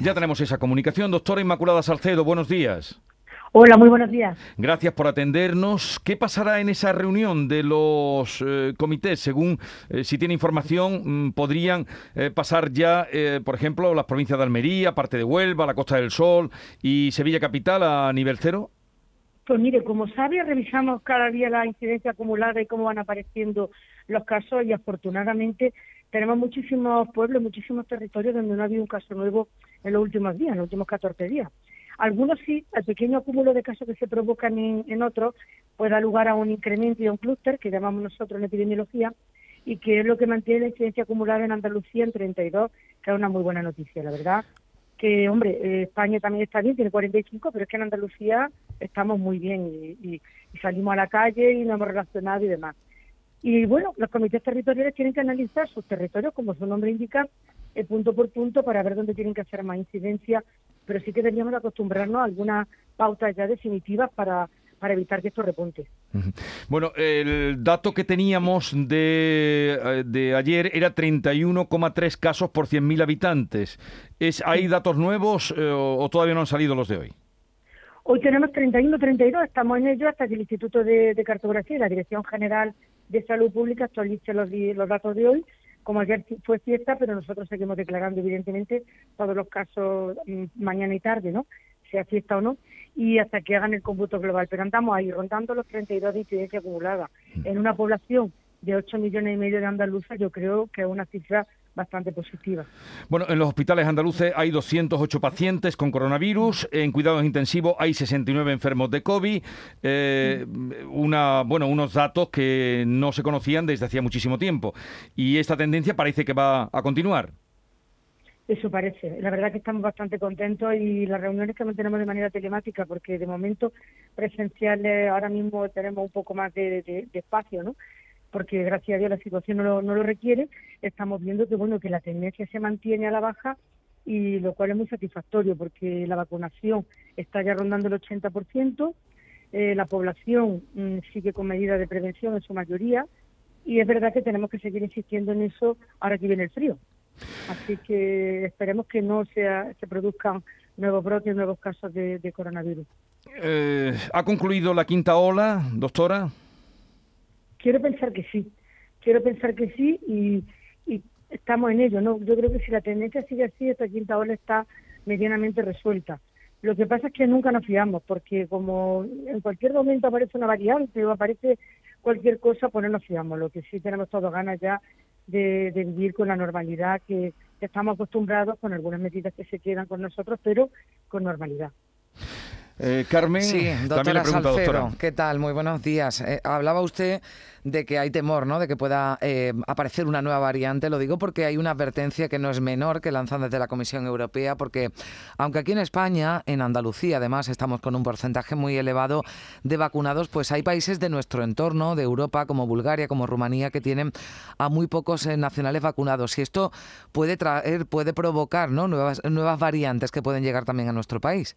Ya tenemos esa comunicación. Doctora Inmaculada Salcedo, buenos días. Hola, muy buenos días. Gracias por atendernos. ¿Qué pasará en esa reunión de los eh, comités? Según eh, si tiene información, mm, podrían eh, pasar ya, por ejemplo, las provincias de Almería, parte de Huelva, la Costa del Sol y Sevilla Capital a nivel cero. Pues mire, como sabe, revisamos cada día la incidencia acumulada y cómo van apareciendo los casos y afortunadamente tenemos muchísimos pueblos, muchísimos territorios donde no ha habido un caso nuevo en los últimos días, en los últimos 14 días. Algunos sí, el pequeño acúmulo de casos que se provocan en, otros puede dar lugar a un incremento y a un clúster que llamamos nosotros en epidemiología y que es lo que mantiene la incidencia acumulada en Andalucía en 32, que es una muy buena noticia, la verdad que, hombre, eh, España también está bien, tiene 45, pero es que en Andalucía estamos muy bien y, salimos a la calle y nos hemos relacionado y demás. Y bueno, los comités territoriales tienen que analizar sus territorios, como su nombre indica, eh, punto por punto para ver dónde tienen que hacer más incidencia, pero sí que deberíamos acostumbrarnos a algunas pautas ya definitivas para para evitar que esto repunte. Bueno, el dato que teníamos de, eh, de ayer era 31,3 casos por 100.000 habitantes. ¿Es, ¿Hay datos nuevos eh, o todavía no han salido los de hoy? Hoy tenemos 31, 32, estamos en ello hasta que el Instituto de, Cartografía y la Dirección General de Salud Pública actualice los, los datos de hoy. Como ayer fue fiesta, pero nosotros seguimos declarando, evidentemente, todos los casos mm, mañana y tarde, ¿no? Sea fiesta o no y hasta que hagan el cómputo global. Pero andamos ahí, rondando los 32 de incidencia acumulada. Mm. En una población de 8 millones y medio de andaluces, yo creo que es una cifra bastante positiva. Bueno, en los hospitales andaluces hay 208 pacientes con coronavirus, en cuidados intensivos hay 69 enfermos de COVID, eh, una, bueno, unos datos que no se conocían desde hacía muchísimo tiempo. Y esta tendencia parece que va a continuar. Eso parece. La verdad que estamos bastante contentos y las reuniones que mantenemos de manera telemática, porque de momento presenciales ahora mismo tenemos un poco más de, espacio, ¿no? Porque gracias a Dios la situación no lo, requiere. Estamos viendo que bueno que la tendencia se mantiene a la baja y lo cual es muy satisfactorio porque la vacunación está ya rondando el 80%, eh, la población mm, sigue con medidas de prevención en su mayoría y es verdad que tenemos que seguir insistiendo en eso ahora que viene el frío. Así que esperemos que no sea, se produzcan nuevos brotes, nuevos casos de, coronavirus. Eh, ¿Ha concluido la quinta ola, doctora? Quiero pensar que sí, quiero pensar que sí y, estamos en ello. no Yo creo que si la tendencia sigue así, esta quinta ola está medianamente resuelta. Lo que pasa es que nunca nos fiamos, porque como en cualquier momento aparece una variante o aparece cualquier cosa, pues no nos fiamos. Lo que sí tenemos todos ganas ya de, vivir con la normalidad que, estamos acostumbrados, con algunas medidas que se quedan con nosotros, pero con normalidad. Eh, Carmen, sí, doctora Salcero, ¿qué tal? Muy buenos días. Eh, hablaba usted de que hay temor, ¿no? De que pueda eh, aparecer una nueva variante. Lo digo porque hay una advertencia que no es menor que lanzan desde la Comisión Europea, porque aunque aquí en España, en Andalucía, además, estamos con un porcentaje muy elevado de vacunados, pues hay países de nuestro entorno, de Europa, como Bulgaria, como Rumanía, que tienen a muy pocos nacionales vacunados. Y esto puede traer, puede provocar, ¿no? Nuevas, nuevas variantes que pueden llegar también a nuestro país.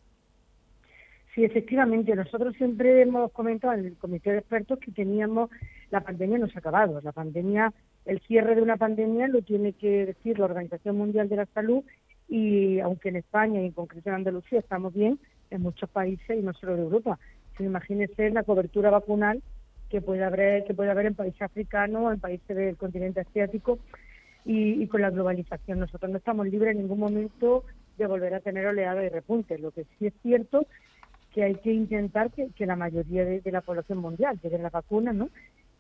Sí, efectivamente. Nosotros siempre hemos comentado en el comité de expertos que teníamos la pandemia no se ha acabado. La pandemia, el cierre de una pandemia lo tiene que decir la Organización Mundial de la Salud y aunque en España y en concreto en Andalucía estamos bien, en muchos países y no solo de Europa. Se imagínese la cobertura vacunal que puede haber que puede haber en países africanos en países del continente asiático y, y, con la globalización. Nosotros no estamos libres en ningún momento de volver a tener oleadas y repuntes. Lo que sí es cierto que hay que intentar que, la mayoría de, la población mundial llegue la vacuna, ¿no?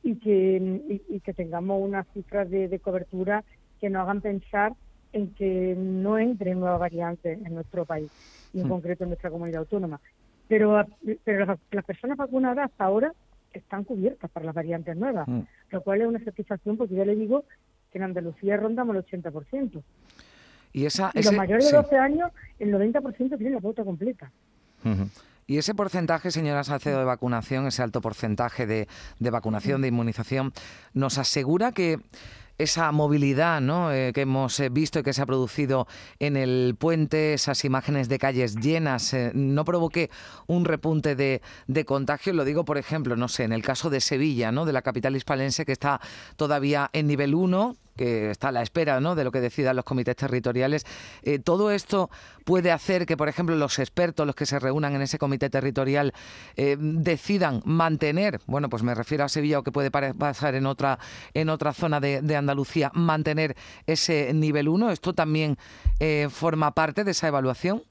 Y que, y, que tengamos unas cifras de, cobertura que nos hagan pensar en que no entren nuevas variantes en nuestro país y en mm. concreto en nuestra comunidad autónoma. Pero, pero las, personas vacunadas hasta ahora están cubiertas para las variantes nuevas, mm. lo cual es una satisfacción porque ya le digo que en Andalucía rondamos el 80%. Y, esa, los mayores de 12 años, el 90% tienen la pauta completa. Y ese porcentaje, señora Salcedo, de vacunación, ese alto porcentaje de, vacunación, de inmunización, nos asegura que esa movilidad ¿no? Eh, que hemos eh, visto y que se ha producido en el puente, esas imágenes de calles llenas, eh, no provoque un repunte de, de, contagio. Lo digo, por ejemplo, no sé, en el caso de Sevilla, ¿no? de la capital hispalense, que está todavía en nivel 1, que está a la espera ¿no? de lo que decidan los comités territoriales. Eh, ¿Todo esto puede hacer que, por ejemplo, los expertos, los que se reúnan en ese comité territorial, eh, decidan mantener, bueno, pues me refiero a Sevilla o que puede pasar en otra, en otra zona de, Andalucía, mantener ese nivel 1? ¿Esto también eh, forma parte de esa evaluación?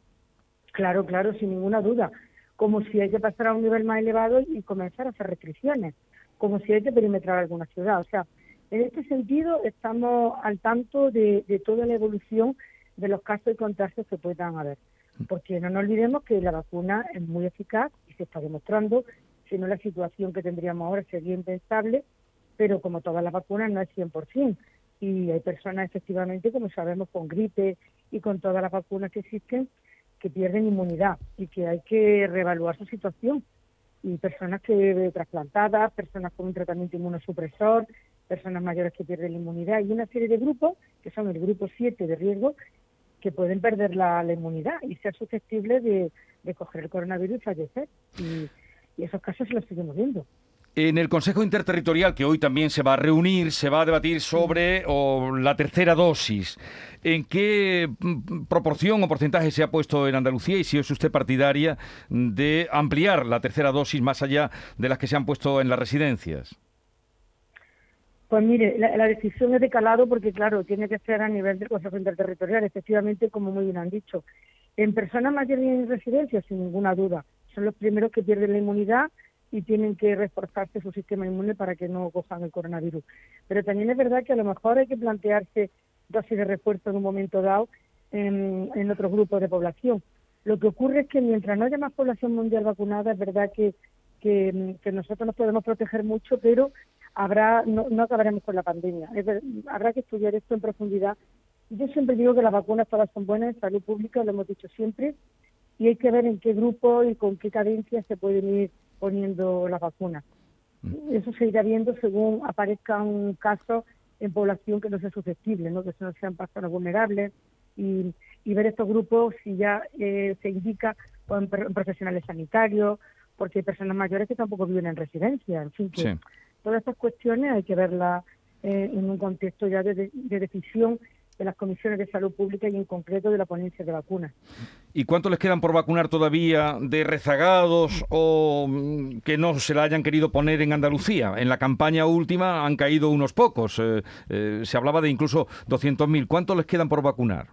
Claro, claro, sin ninguna duda. Como si hay que pasar a un nivel más elevado y comenzar a hacer restricciones, como si hay que perimetrar alguna ciudad. O sea, en este sentido, estamos al tanto de, toda la evolución de los casos de contagios que puedan haber. Porque no nos olvidemos que la vacuna es muy eficaz y se está demostrando, si no la situación que tendríamos ahora sería impensable, pero como todas las vacunas no es 100%. Y hay personas efectivamente, como sabemos, con gripe y con todas las vacunas que existen, que pierden inmunidad y que hay que reevaluar su situación. Y personas que trasplantadas, personas con un tratamiento inmunosupresor, personas mayores que pierden la inmunidad y una serie de grupos, que son el grupo 7 de riesgo, que pueden perder la, inmunidad y ser susceptibles de, coger el coronavirus y fallecer. Y, esos casos se los seguimos viendo. En el Consejo Interterritorial, que hoy también se va a reunir, se va a debatir sobre la tercera dosis. ¿En qué mm, proporción o porcentaje se ha puesto en Andalucía y si es usted partidaria de ampliar la tercera dosis más allá de las que se han puesto en las residencias? Pues mire, la, decisión es de calado porque, claro, tiene que ser a nivel del Consejo Interterritorial, efectivamente, como muy bien han dicho. En personas mayores y en residencias, sin ninguna duda, son los primeros que pierden la inmunidad y tienen que reforzarse su sistema inmune para que no cojan el coronavirus. Pero también es verdad que a lo mejor hay que plantearse dosis de refuerzo en un momento dado en, en otros grupos de población. Lo que ocurre es que mientras no haya más población mundial vacunada, es verdad que, que, que nosotros nos podemos proteger mucho, pero habrá no, no acabaremos con la pandemia. habrá que estudiar esto en profundidad. Yo siempre digo que las vacunas todas son buenas en salud pública, lo hemos dicho siempre, y hay que ver en qué grupo y con qué cadencia se pueden ir poniendo las vacunas. Mm. Eso se irá viendo según aparezca un caso en población que no sea susceptible, ¿no? que no sean personas vulnerables, y, y ver estos grupos si ya eh, se indica en profesionales sanitarios, porque hay personas mayores que tampoco viven en residencia, en fin, que todas estas cuestiones hay que verlas eh, en un contexto ya de, decisión de las comisiones de salud pública y en concreto de la ponencia de vacunas. ¿Y cuánto les quedan por vacunar todavía de rezagados o mm, que no se la hayan querido poner en Andalucía? En la campaña última han caído unos pocos. Eh, eh, se hablaba de incluso 200.000. ¿Cuánto les quedan por vacunar?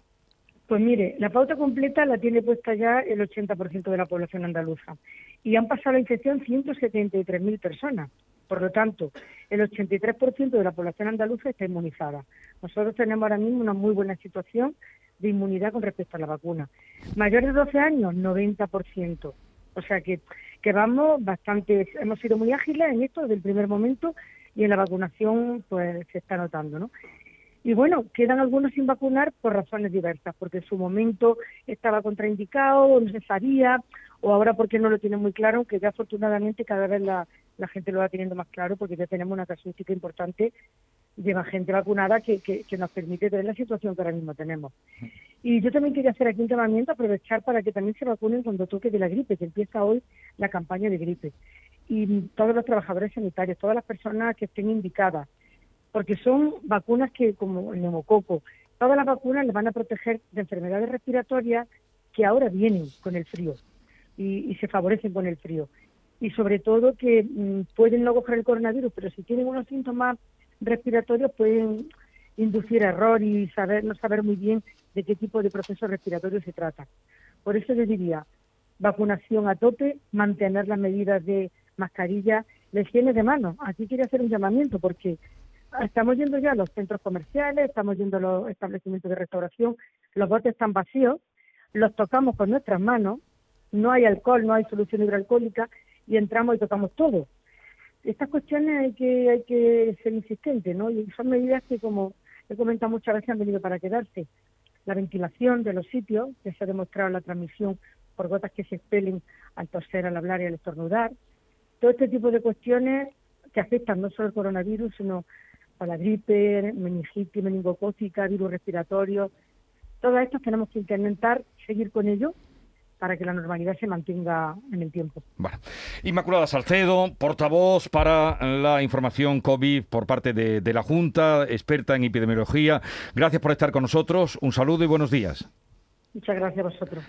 Pues mire, la pauta completa la tiene puesta ya el 80% de la población andaluza y han pasado la infección 173.000 personas. Por lo tanto, el 83% de la población andaluza está inmunizada. Nosotros tenemos ahora mismo una muy buena situación de inmunidad con respecto a la vacuna. Mayores de 12 años, 90%. O sea que, que vamos bastante, hemos sido muy ágiles en esto desde el primer momento y en la vacunación pues se está notando, ¿no? Y bueno, quedan algunos sin vacunar por razones diversas, porque en su momento estaba contraindicado, no se sabía, o ahora porque no lo tienen muy claro, aunque ya afortunadamente cada vez la, gente lo va teniendo más claro, porque ya tenemos una casuística importante de más gente vacunada que, que, nos permite tener la situación que ahora mismo tenemos. Y yo también quería hacer aquí un llamamiento, aprovechar para que también se vacunen cuando toque de la gripe, que empieza hoy la campaña de gripe. Y todos los trabajadores sanitarios, todas las personas que estén indicadas, porque son vacunas que, como el neumococo, todas las vacunas les van a proteger de enfermedades respiratorias que ahora vienen con el frío y, se favorecen con el frío. Y sobre todo que mm, pueden no coger el coronavirus, pero si tienen unos síntomas respiratorios pueden inducir error y saber no saber muy bien de qué tipo de proceso respiratorio se trata. Por eso les diría, vacunación a tope, mantener las medidas de mascarilla, la higiene de manos. Aquí quería hacer un llamamiento porque estamos yendo ya a los centros comerciales, estamos yendo a los establecimientos de restauración, los botes están vacíos, los tocamos con nuestras manos, no hay alcohol, no hay solución hidroalcohólica y entramos y tocamos todo. Estas cuestiones hay que, hay que ser insistentes, ¿no? Y son medidas que, como he comentado muchas veces, han venido para quedarse. La ventilación de los sitios, que se ha demostrado la transmisión por gotas que se expelen al toser, al hablar y al estornudar. Todo este tipo de cuestiones que afectan no solo el coronavirus, sino a la gripe, meningitis, meningocócica, virus respiratorio. Todas estas tenemos que intentar seguir con ello para que la normalidad se mantenga en el tiempo. Bueno. Inmaculada Salcedo, portavoz para la información COVID por parte de, de la Junta, experta en epidemiología. Gracias por estar con nosotros. Un saludo y buenos días. Muchas gracias a vosotros.